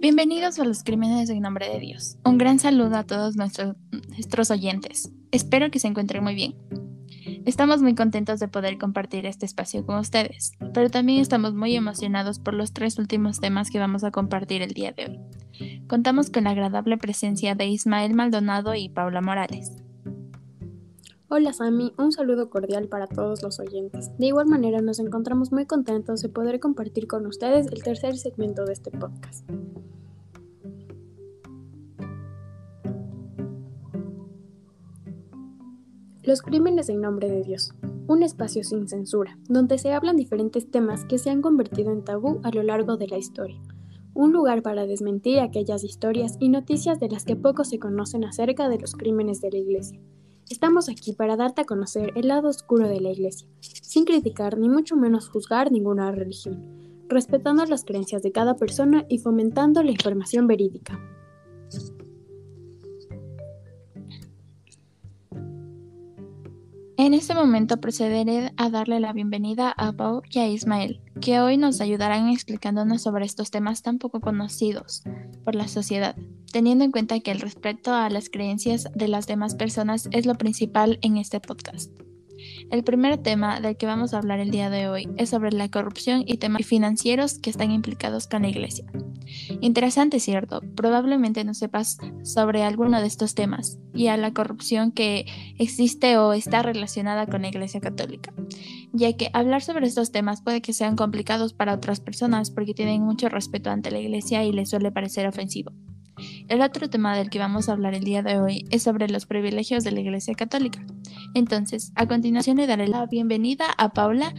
Bienvenidos a los Crímenes en Nombre de Dios. Un gran saludo a todos nuestros, oyentes. Espero que se encuentren muy bien. Estamos muy contentos de poder compartir este espacio con ustedes, pero también estamos muy emocionados por los tres últimos temas que vamos a compartir el día de hoy. Contamos con la agradable presencia de Ismael Maldonado y Paula Morales. Hola Sami, un saludo cordial para todos los oyentes. De igual manera nos encontramos muy contentos de poder compartir con ustedes el tercer segmento de este podcast. Los crímenes en nombre de Dios. Un espacio sin censura, donde se hablan diferentes temas que se han convertido en tabú a lo largo de la historia. Un lugar para desmentir aquellas historias y noticias de las que poco se conocen acerca de los crímenes de la Iglesia. Estamos aquí para darte a conocer el lado oscuro de la Iglesia, sin criticar ni mucho menos juzgar ninguna religión, respetando las creencias de cada persona y fomentando la información verídica. En este momento procederé a darle la bienvenida a Pau y a Ismael, que hoy nos ayudarán explicándonos sobre estos temas tan poco conocidos por la sociedad, teniendo en cuenta que el respeto a las creencias de las demás personas es lo principal en este podcast. El primer tema del que vamos a hablar el día de hoy es sobre la corrupción y temas financieros que están implicados con la Iglesia. Interesante, ¿cierto? Probablemente no sepas sobre alguno de estos temas y a la corrupción que existe o está relacionada con la Iglesia Católica, ya que hablar sobre estos temas puede que sean complicados para otras personas porque tienen mucho respeto ante la Iglesia y les suele parecer ofensivo. El otro tema del que vamos a hablar el día de hoy es sobre los privilegios de la Iglesia Católica. Entonces, a continuación le daré la bienvenida a Paula,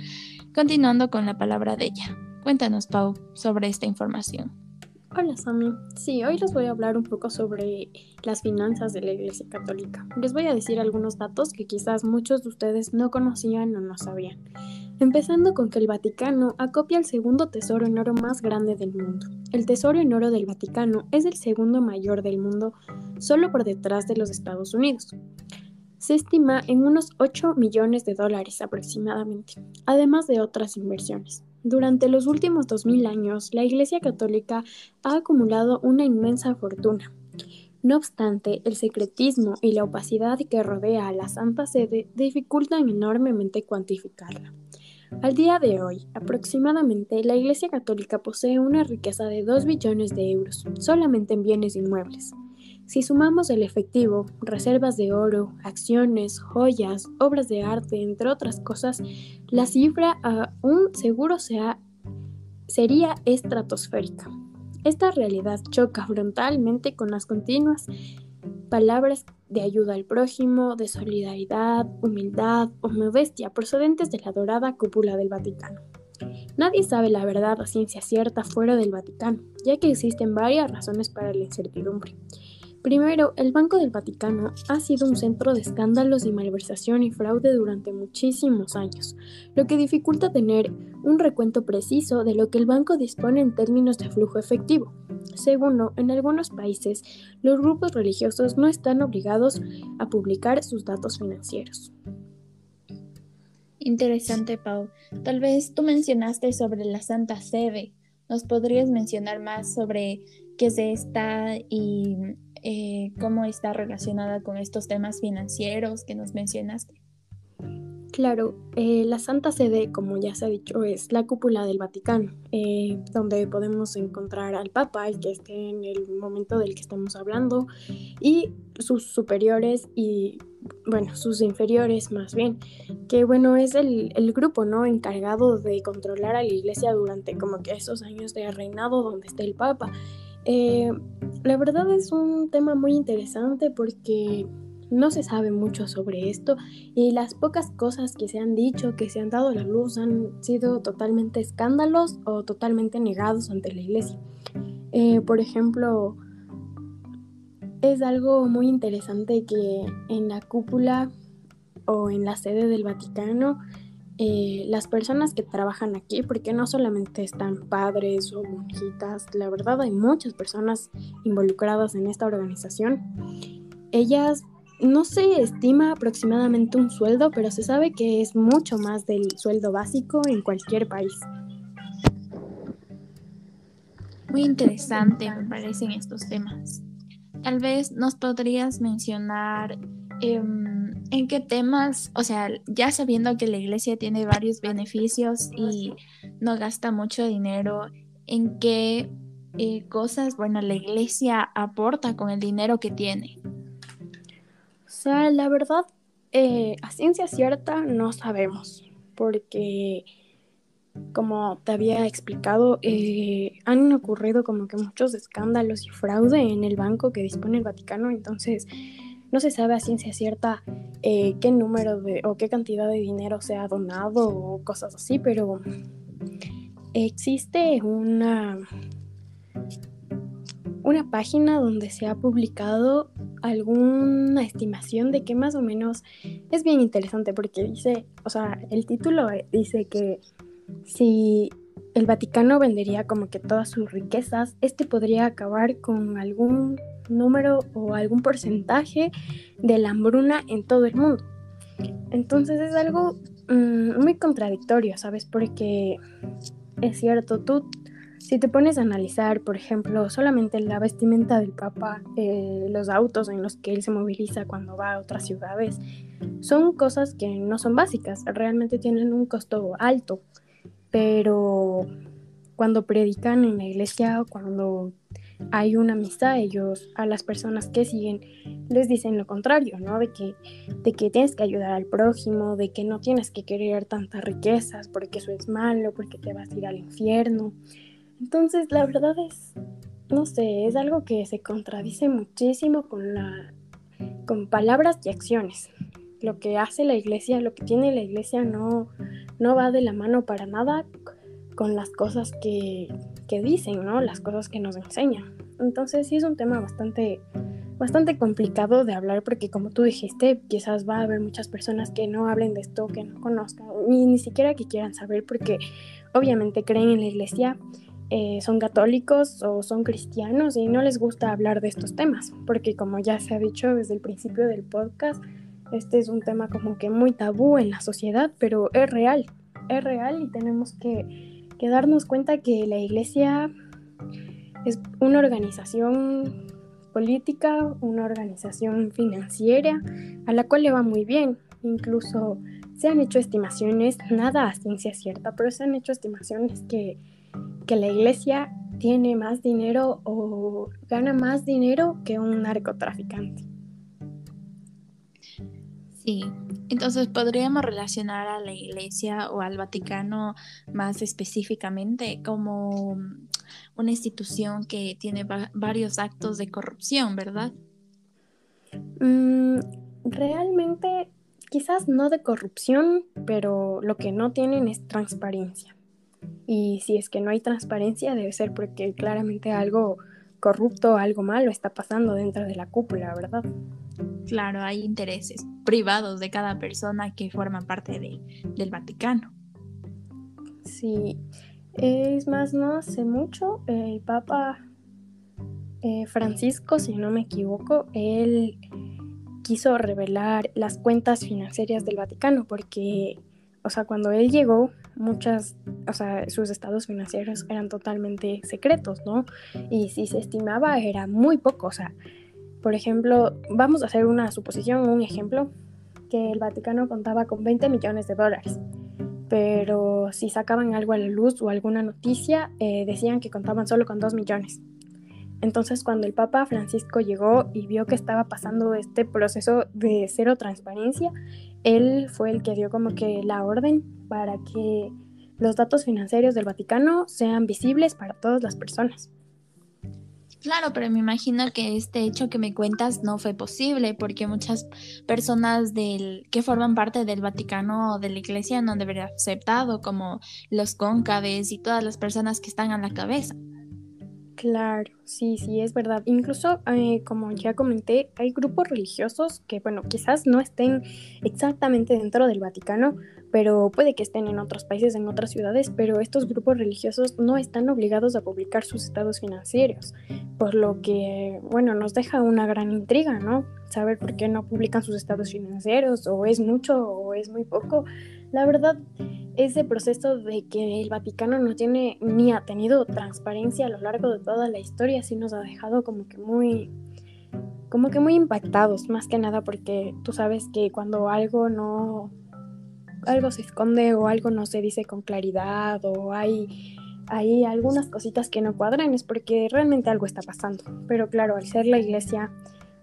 continuando con la palabra de ella. Cuéntanos, Pau, sobre esta información. Hola Sammy, sí, hoy les voy a hablar un poco sobre las finanzas de la Iglesia Católica. Les voy a decir algunos datos que quizás muchos de ustedes no conocían o no sabían. Empezando con que el Vaticano acopia el segundo tesoro en oro más grande del mundo. El tesoro en oro del Vaticano es el segundo mayor del mundo, solo por detrás de los Estados Unidos. Se estima en unos 8 millones de dólares aproximadamente, además de otras inversiones. Durante los últimos 2000 años, la Iglesia Católica ha acumulado una inmensa fortuna. No obstante, el secretismo y la opacidad que rodea a la Santa Sede dificultan enormemente cuantificarla. Al día de hoy, aproximadamente, la Iglesia Católica posee una riqueza de 2 billones de euros solamente en bienes inmuebles. Si sumamos el efectivo, reservas de oro, acciones, joyas, obras de arte, entre otras cosas, la cifra aún seguro sea, sería estratosférica. Esta realidad choca frontalmente con las continuas palabras de ayuda al prójimo, de solidaridad, humildad o modestia procedentes de la dorada cúpula del Vaticano. Nadie sabe la verdad a ciencia cierta fuera del Vaticano, ya que existen varias razones para la incertidumbre. Primero, el Banco del Vaticano ha sido un centro de escándalos y malversación y fraude durante muchísimos años, lo que dificulta tener un recuento preciso de lo que el banco dispone en términos de flujo efectivo. Segundo, en algunos países, los grupos religiosos no están obligados a publicar sus datos financieros. Interesante, Pau. Tal vez tú mencionaste sobre la Santa Sede. ¿Nos podrías mencionar más sobre qué es esta y eh, cómo está relacionada con estos temas financieros que nos mencionaste. Claro, eh, la Santa Sede, como ya se ha dicho, es la cúpula del Vaticano, eh, donde podemos encontrar al Papa, el que esté en el momento del que estamos hablando, y sus superiores y, bueno, sus inferiores más bien, que bueno, es el, el grupo, ¿no? Encargado de controlar a la iglesia durante como que esos años de reinado donde está el Papa. Eh, la verdad es un tema muy interesante porque no se sabe mucho sobre esto y las pocas cosas que se han dicho, que se han dado a la luz, han sido totalmente escándalos o totalmente negados ante la iglesia. Eh, por ejemplo, es algo muy interesante que en la cúpula o en la sede del Vaticano eh, las personas que trabajan aquí, porque no solamente están padres o monjitas, la verdad hay muchas personas involucradas en esta organización. Ellas no se estima aproximadamente un sueldo, pero se sabe que es mucho más del sueldo básico en cualquier país. Muy interesante me parecen estos temas. Tal vez nos podrías mencionar em, en qué temas, o sea, ya sabiendo que la iglesia tiene varios beneficios y no gasta mucho dinero, en qué eh, cosas, bueno, la iglesia aporta con el dinero que tiene. O sea, la verdad, eh, a ciencia cierta no sabemos, porque como te había explicado, eh, han ocurrido como que muchos escándalos y fraude en el banco que dispone el Vaticano, entonces no se sabe a ciencia cierta eh, qué número de o qué cantidad de dinero se ha donado o cosas así, pero existe una, una página donde se ha publicado alguna estimación de que más o menos es bien interesante porque dice, o sea, el título dice que si el Vaticano vendería como que todas sus riquezas, este podría acabar con algún número o algún porcentaje de la hambruna en todo el mundo. Entonces es algo mm, muy contradictorio, ¿sabes? Porque es cierto, tú si te pones a analizar, por ejemplo, solamente la vestimenta del Papa, eh, los autos en los que él se moviliza cuando va a otras ciudades, son cosas que no son básicas, realmente tienen un costo alto pero cuando predican en la iglesia o cuando hay una misa, ellos a las personas que siguen les dicen lo contrario, ¿no? De que, de que tienes que ayudar al prójimo, de que no tienes que querer tantas riquezas porque eso es malo, porque te vas a ir al infierno. Entonces, la verdad es, no sé, es algo que se contradice muchísimo con, la, con palabras y acciones. Lo que hace la iglesia, lo que tiene la iglesia no, no va de la mano para nada con las cosas que, dicen, ¿no? Las cosas que nos enseñan. Entonces sí es un tema bastante, bastante complicado de hablar porque como tú dijiste, quizás va a haber muchas personas que no hablen de esto, que no conozcan, ni, ni siquiera que quieran saber porque obviamente creen en la iglesia, eh, son católicos o son cristianos y no les gusta hablar de estos temas porque como ya se ha dicho desde el principio del podcast, este es un tema como que muy tabú en la sociedad, pero es real, es real y tenemos que, darnos cuenta que la iglesia es una organización política, una organización financiera, a la cual le va muy bien. Incluso se han hecho estimaciones, nada a ciencia cierta, pero se han hecho estimaciones que, que la iglesia tiene más dinero o gana más dinero que un narcotraficante. Sí, entonces podríamos relacionar a la Iglesia o al Vaticano más específicamente como una institución que tiene varios actos de corrupción, ¿verdad? Mm, realmente, quizás no de corrupción, pero lo que no tienen es transparencia. Y si es que no hay transparencia, debe ser porque claramente algo corrupto, algo malo está pasando dentro de la cúpula, ¿verdad? Claro, hay intereses privados de cada persona que forman parte de, del Vaticano. Sí, es más, no hace mucho el Papa eh, Francisco, si no me equivoco, él quiso revelar las cuentas financieras del Vaticano porque, o sea, cuando él llegó, muchas, o sea, sus estados financieros eran totalmente secretos, ¿no? Y si se estimaba era muy poco, o sea, por ejemplo, vamos a hacer una suposición, un ejemplo, que el Vaticano contaba con 20 millones de dólares, pero si sacaban algo a la luz o alguna noticia, eh, decían que contaban solo con 2 millones. Entonces, cuando el Papa Francisco llegó y vio que estaba pasando este proceso de cero transparencia, él fue el que dio como que la orden para que los datos financieros del Vaticano sean visibles para todas las personas. Claro, pero me imagino que este hecho que me cuentas no fue posible porque muchas personas del, que forman parte del Vaticano o de la Iglesia no deberían aceptado, como los cóncaves y todas las personas que están a la cabeza. Claro, sí, sí, es verdad. Incluso, eh, como ya comenté, hay grupos religiosos que, bueno, quizás no estén exactamente dentro del Vaticano, pero puede que estén en otros países, en otras ciudades, pero estos grupos religiosos no están obligados a publicar sus estados financieros, por lo que, bueno, nos deja una gran intriga, ¿no? Saber por qué no publican sus estados financieros, o es mucho o es muy poco. La verdad, ese proceso de que el Vaticano no tiene ni ha tenido transparencia a lo largo de toda la historia, sí nos ha dejado como que muy como que muy impactados, más que nada porque tú sabes que cuando algo no algo se esconde o algo no se dice con claridad o hay hay algunas cositas que no cuadran es porque realmente algo está pasando. Pero claro, al ser la iglesia,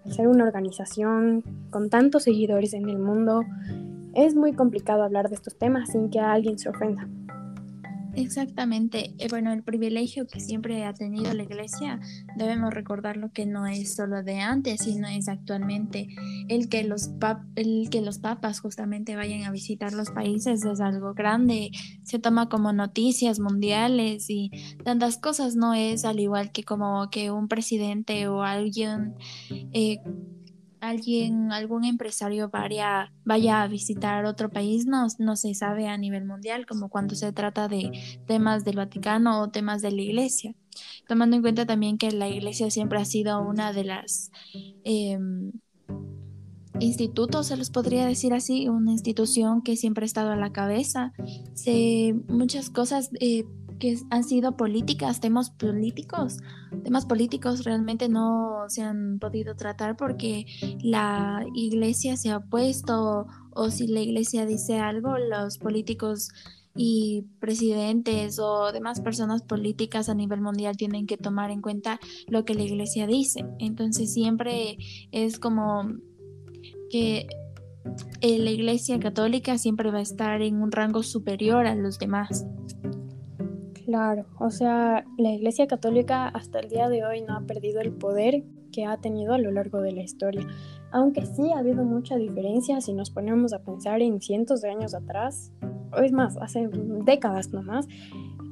al ser una organización con tantos seguidores en el mundo, es muy complicado hablar de estos temas sin que alguien se ofenda. Exactamente. Eh, bueno, el privilegio que siempre ha tenido la iglesia, debemos recordarlo que no es solo de antes, sino es actualmente. El que los, el que los papas justamente vayan a visitar los países es algo grande, se toma como noticias mundiales y tantas cosas, no es al igual que como que un presidente o alguien... Eh, alguien, algún empresario vaya, vaya a visitar otro país, no, no se sabe a nivel mundial, como cuando se trata de temas del Vaticano o temas de la iglesia. Tomando en cuenta también que la iglesia siempre ha sido una de las em, institutos, se los podría decir así, una institución que siempre ha estado a la cabeza. Se, muchas cosas eh, que han sido políticas, temas políticos, temas políticos realmente no se han podido tratar porque la iglesia se ha puesto o si la iglesia dice algo, los políticos y presidentes o demás personas políticas a nivel mundial tienen que tomar en cuenta lo que la iglesia dice. Entonces siempre es como que la iglesia católica siempre va a estar en un rango superior a los demás. Claro, o sea, la Iglesia Católica hasta el día de hoy no ha perdido el poder que ha tenido a lo largo de la historia, aunque sí ha habido mucha diferencia si nos ponemos a pensar en cientos de años atrás, o es más, hace décadas nomás,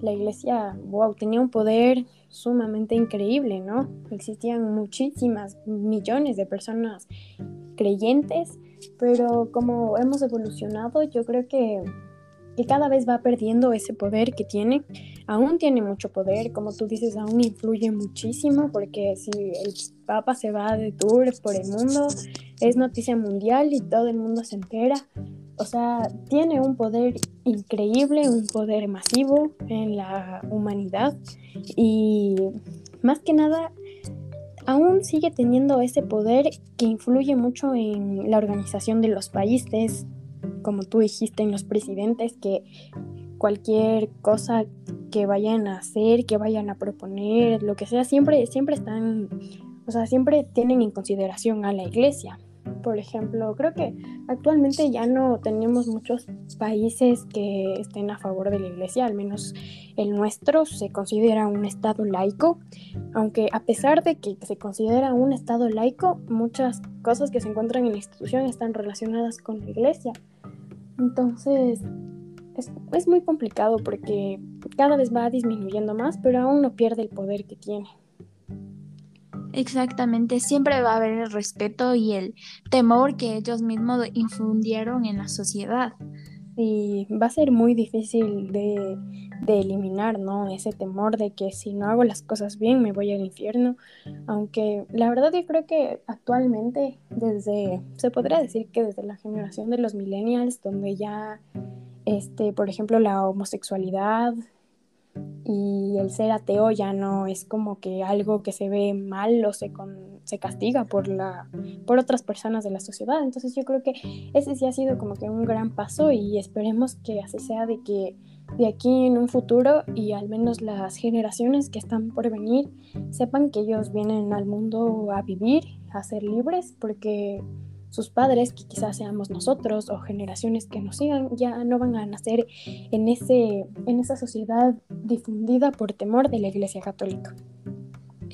la Iglesia, wow, tenía un poder sumamente increíble, ¿no? Existían muchísimas, millones de personas creyentes, pero como hemos evolucionado, yo creo que que cada vez va perdiendo ese poder que tiene. Aún tiene mucho poder, como tú dices, aún influye muchísimo, porque si el Papa se va de tour por el mundo, es noticia mundial y todo el mundo se entera. O sea, tiene un poder increíble, un poder masivo en la humanidad y más que nada aún sigue teniendo ese poder que influye mucho en la organización de los países, como tú dijiste, en los presidentes, que cualquier cosa que vayan a hacer, que vayan a proponer, lo que sea, siempre, siempre están, o sea, siempre tienen en consideración a la iglesia. Por ejemplo, creo que actualmente ya no tenemos muchos países que estén a favor de la iglesia, al menos el nuestro se considera un estado laico, aunque a pesar de que se considera un estado laico, muchas cosas que se encuentran en la institución están relacionadas con la iglesia. Entonces, es, muy complicado porque cada vez va disminuyendo más, pero aún no pierde el poder que tiene. Exactamente, siempre va a haber el respeto y el temor que ellos mismos infundieron en la sociedad y va a ser muy difícil de, eliminar, ¿no? Ese temor de que si no hago las cosas bien me voy al infierno, aunque la verdad yo creo que actualmente desde, se podría decir que desde la generación de los millennials, donde ya, este, por ejemplo, la homosexualidad y el ser ateo ya no es como que algo que se ve mal o se, se castiga por, la, por otras personas de la sociedad. Entonces yo creo que ese sí ha sido como que un gran paso y esperemos que así sea de que de aquí en un futuro y al menos las generaciones que están por venir sepan que ellos vienen al mundo a vivir, a ser libres, porque sus padres, que quizás seamos nosotros o generaciones que nos sigan, ya no van a nacer en, ese, en esa sociedad difundida por temor de la Iglesia Católica.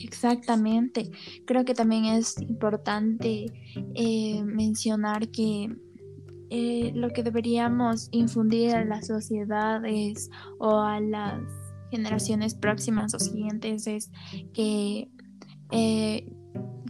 Exactamente. Creo que también es importante eh, mencionar que eh, lo que deberíamos infundir a la sociedad es, o a las generaciones próximas o siguientes es que eh,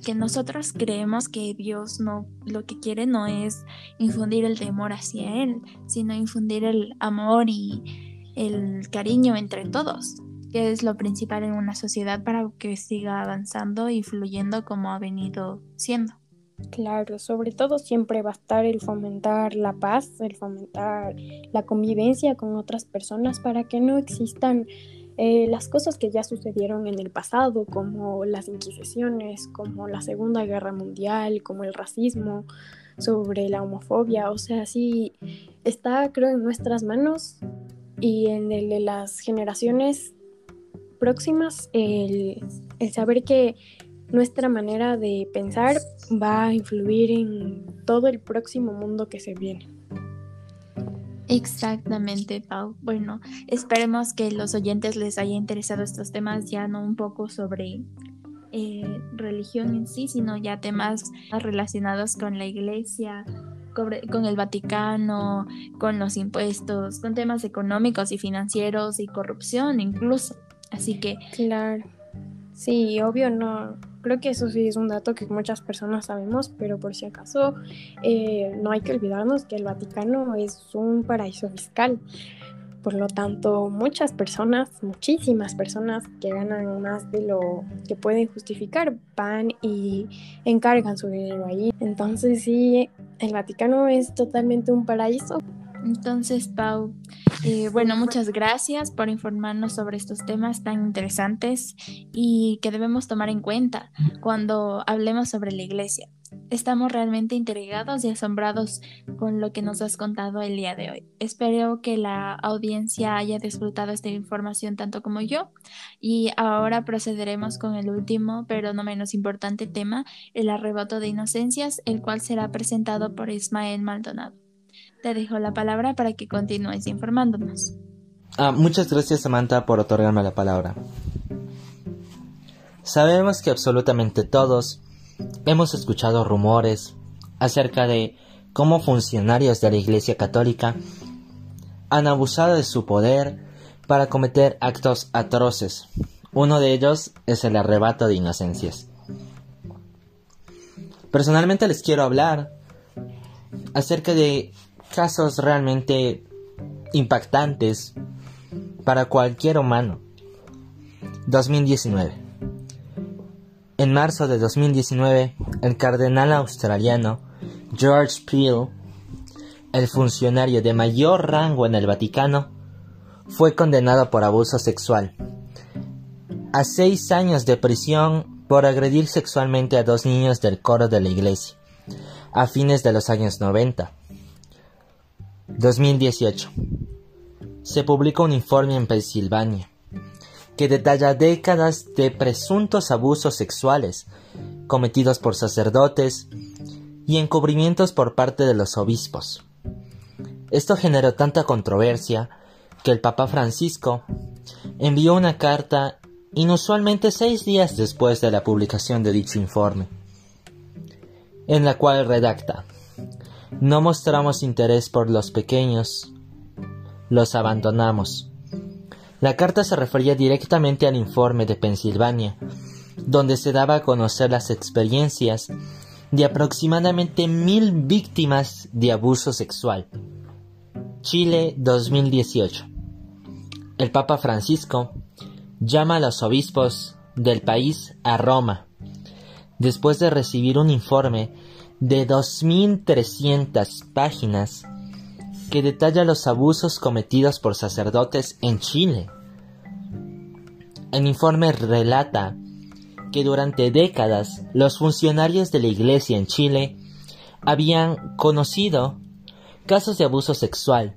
que nosotros creemos que Dios no lo que quiere no es infundir el temor hacia él, sino infundir el amor y el cariño entre todos, que es lo principal en una sociedad para que siga avanzando y fluyendo como ha venido siendo. Claro, sobre todo siempre va a estar el fomentar la paz, el fomentar la convivencia con otras personas para que no existan eh, las cosas que ya sucedieron en el pasado, como las inquisiciones, como la Segunda Guerra Mundial, como el racismo, sobre la homofobia. O sea, sí está, creo, en nuestras manos y en el de las generaciones próximas el, saber que nuestra manera de pensar va a influir en todo el próximo mundo que se viene. Exactamente, Pau. Bueno, esperemos que los oyentes les haya interesado estos temas, ya no un poco sobre eh, religión en sí, sino ya temas relacionados con la iglesia, con el Vaticano, con los impuestos, con temas económicos y financieros y corrupción incluso. Así que... Claro. Sí, obvio, no, Creo que eso sí es un dato que muchas personas sabemos, pero por si acaso eh, no hay que olvidarnos que el Vaticano es un paraíso fiscal. Por lo tanto, muchas personas, muchísimas personas que ganan más de lo que pueden justificar van y encargan su dinero ahí. Entonces sí, el Vaticano es totalmente un paraíso. Entonces, Pau, eh, bueno, muchas gracias por informarnos sobre estos temas tan interesantes y que debemos tomar en cuenta cuando hablemos sobre la iglesia. Estamos realmente intrigados y asombrados con lo que nos has contado el día de hoy. Espero que la audiencia haya disfrutado esta información tanto como yo. Y ahora procederemos con el último, pero no menos importante tema, el arrebato de inocencias, el cual será presentado por Ismael Maldonado. Te dejo la palabra para que continúes informándonos. Ah, muchas gracias Samantha por otorgarme la palabra. Sabemos que absolutamente todos hemos escuchado rumores acerca de cómo funcionarios de la Iglesia Católica han abusado de su poder para cometer actos atroces. Uno de ellos es el arrebato de inocencias. Personalmente les quiero hablar acerca de casos realmente impactantes para cualquier humano. 2019. En marzo de 2019, el cardenal australiano George Peel, el funcionario de mayor rango en el Vaticano, fue condenado por abuso sexual a seis años de prisión por agredir sexualmente a dos niños del coro de la iglesia a fines de los años 90. 2018. Se publica un informe en Pensilvania que detalla décadas de presuntos abusos sexuales cometidos por sacerdotes y encubrimientos por parte de los obispos. Esto generó tanta controversia que el Papa Francisco envió una carta inusualmente seis días después de la publicación de dicho informe, en la cual redacta no mostramos interés por los pequeños, los abandonamos. La carta se refería directamente al informe de Pensilvania, donde se daba a conocer las experiencias de aproximadamente mil víctimas de abuso sexual. Chile 2018. El Papa Francisco llama a los obispos del país a Roma, después de recibir un informe de 2.300 páginas que detalla los abusos cometidos por sacerdotes en Chile. El informe relata que durante décadas los funcionarios de la Iglesia en Chile habían conocido casos de abuso sexual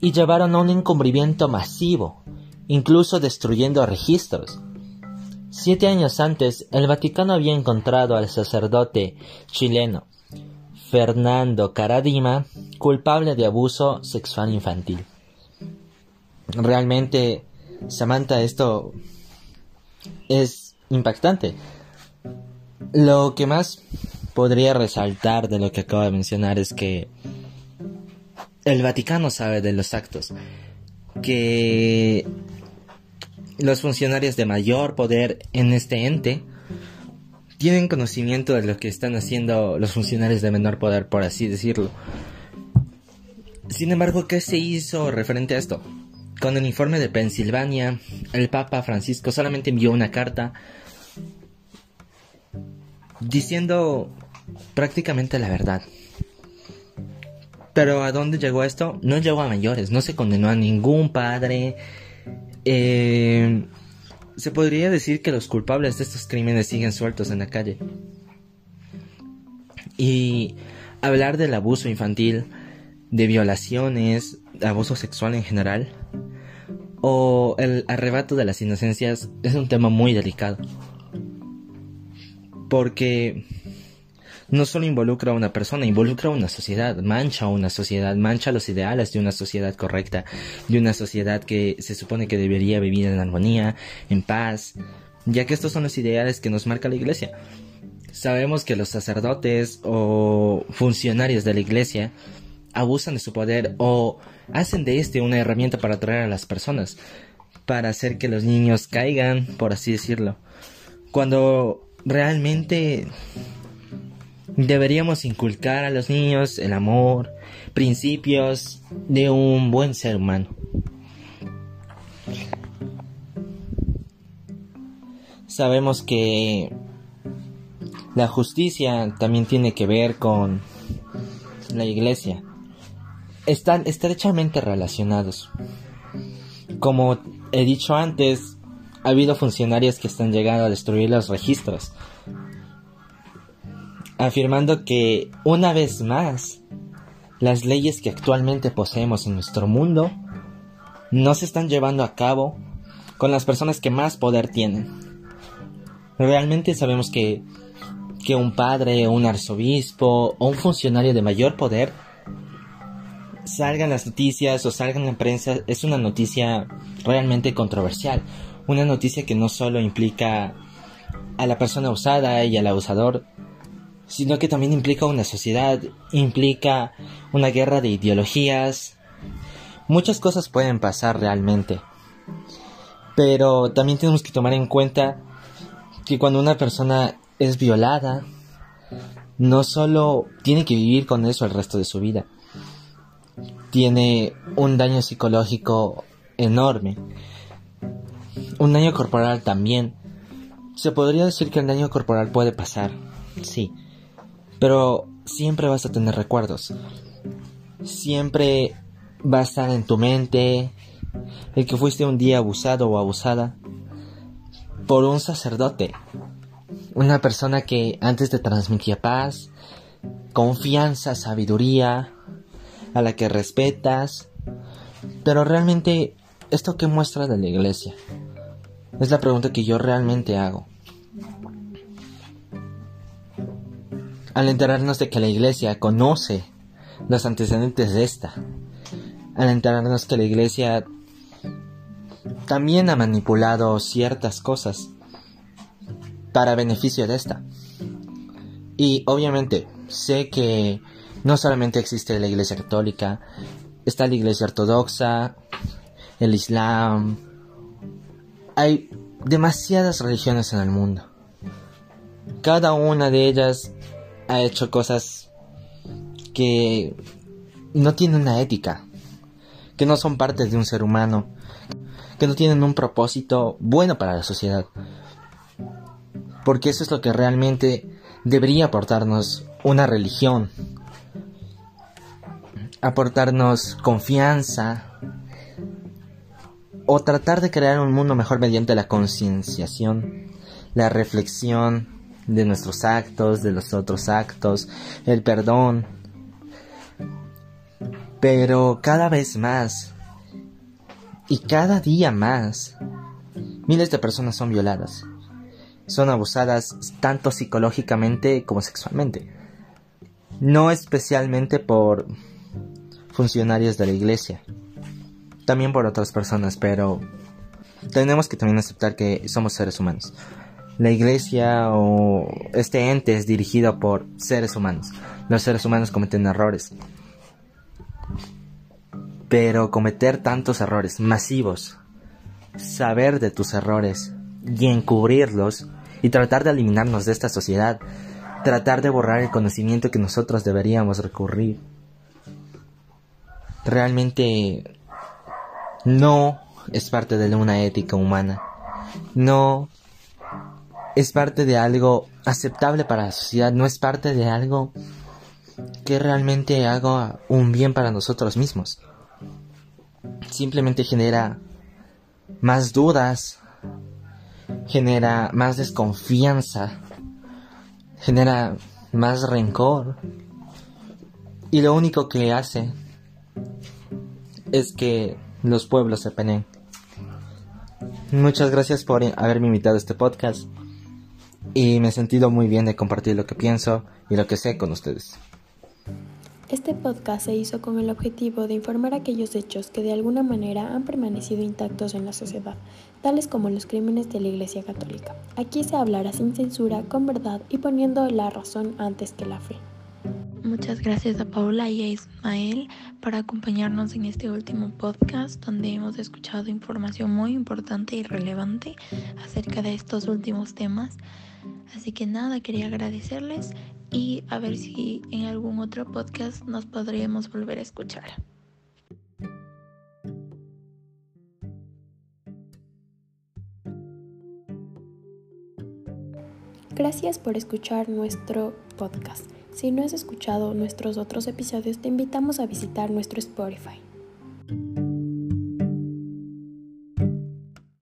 y llevaron a un encubrimiento masivo, incluso destruyendo registros. Siete años antes, el Vaticano había encontrado al sacerdote chileno Fernando Caradima culpable de abuso sexual infantil. Realmente, Samantha, esto es impactante. Lo que más podría resaltar de lo que acabo de mencionar es que el Vaticano sabe de los actos que los funcionarios de mayor poder en este ente tienen conocimiento de lo que están haciendo los funcionarios de menor poder, por así decirlo. Sin embargo, ¿qué se hizo referente a esto? Con el informe de Pensilvania, el Papa Francisco solamente envió una carta diciendo prácticamente la verdad. Pero ¿a dónde llegó esto? No llegó a mayores, no se condenó a ningún padre. Eh, se podría decir que los culpables de estos crímenes siguen sueltos en la calle. Y hablar del abuso infantil, de violaciones, abuso sexual en general, o el arrebato de las inocencias es un tema muy delicado. Porque no solo involucra a una persona, involucra a una sociedad, mancha a una sociedad, mancha los ideales de una sociedad correcta, de una sociedad que se supone que debería vivir en armonía, en paz, ya que estos son los ideales que nos marca la iglesia. Sabemos que los sacerdotes o funcionarios de la iglesia abusan de su poder o hacen de este una herramienta para atraer a las personas, para hacer que los niños caigan, por así decirlo. Cuando realmente Deberíamos inculcar a los niños el amor, principios de un buen ser humano. Sabemos que la justicia también tiene que ver con la iglesia. Están estrechamente relacionados. Como he dicho antes, ha habido funcionarios que están llegando a destruir los registros afirmando que, una vez más, las leyes que actualmente poseemos en nuestro mundo no se están llevando a cabo con las personas que más poder tienen. Realmente sabemos que, que un padre, un arzobispo o un funcionario de mayor poder salgan las noticias o salgan en la prensa es una noticia realmente controversial. Una noticia que no solo implica a la persona usada y al abusador, sino que también implica una sociedad, implica una guerra de ideologías. Muchas cosas pueden pasar realmente. Pero también tenemos que tomar en cuenta que cuando una persona es violada, no solo tiene que vivir con eso el resto de su vida, tiene un daño psicológico enorme, un daño corporal también. Se podría decir que el daño corporal puede pasar, sí, pero siempre vas a tener recuerdos. Siempre va a estar en tu mente el que fuiste un día abusado o abusada por un sacerdote. Una persona que antes te transmitía paz, confianza, sabiduría, a la que respetas. Pero realmente, ¿esto qué muestra de la iglesia? Es la pregunta que yo realmente hago. Al enterarnos de que la iglesia conoce los antecedentes de esta, al enterarnos que la iglesia también ha manipulado ciertas cosas para beneficio de esta. Y obviamente sé que no solamente existe la iglesia católica, está la iglesia ortodoxa, el islam, hay demasiadas religiones en el mundo. Cada una de ellas ha hecho cosas que no tienen una ética, que no son partes de un ser humano, que no tienen un propósito bueno para la sociedad. Porque eso es lo que realmente debería aportarnos una religión, aportarnos confianza o tratar de crear un mundo mejor mediante la concienciación, la reflexión, de nuestros actos, de los otros actos, el perdón. Pero cada vez más y cada día más, miles de personas son violadas. Son abusadas tanto psicológicamente como sexualmente. No especialmente por funcionarios de la iglesia, también por otras personas, pero tenemos que también aceptar que somos seres humanos la iglesia o este ente es dirigido por seres humanos. Los seres humanos cometen errores. Pero cometer tantos errores masivos, saber de tus errores y encubrirlos y tratar de eliminarnos de esta sociedad, tratar de borrar el conocimiento que nosotros deberíamos recurrir, realmente no es parte de una ética humana. No es parte de algo aceptable para la sociedad, no es parte de algo que realmente haga un bien para nosotros mismos. Simplemente genera más dudas, genera más desconfianza, genera más rencor. Y lo único que hace es que los pueblos se peleen. Muchas gracias por haberme invitado a este podcast y me he sentido muy bien de compartir lo que pienso y lo que sé con ustedes. Este podcast se hizo con el objetivo de informar aquellos hechos que de alguna manera han permanecido intactos en la sociedad, tales como los crímenes de la Iglesia Católica. Aquí se hablará sin censura, con verdad y poniendo la razón antes que la fe. Muchas gracias a Paula y a Ismael por acompañarnos en este último podcast donde hemos escuchado información muy importante y relevante acerca de estos últimos temas. Así que nada, quería agradecerles y a ver si en algún otro podcast nos podríamos volver a escuchar. Gracias por escuchar nuestro podcast. Si no has escuchado nuestros otros episodios, te invitamos a visitar nuestro Spotify.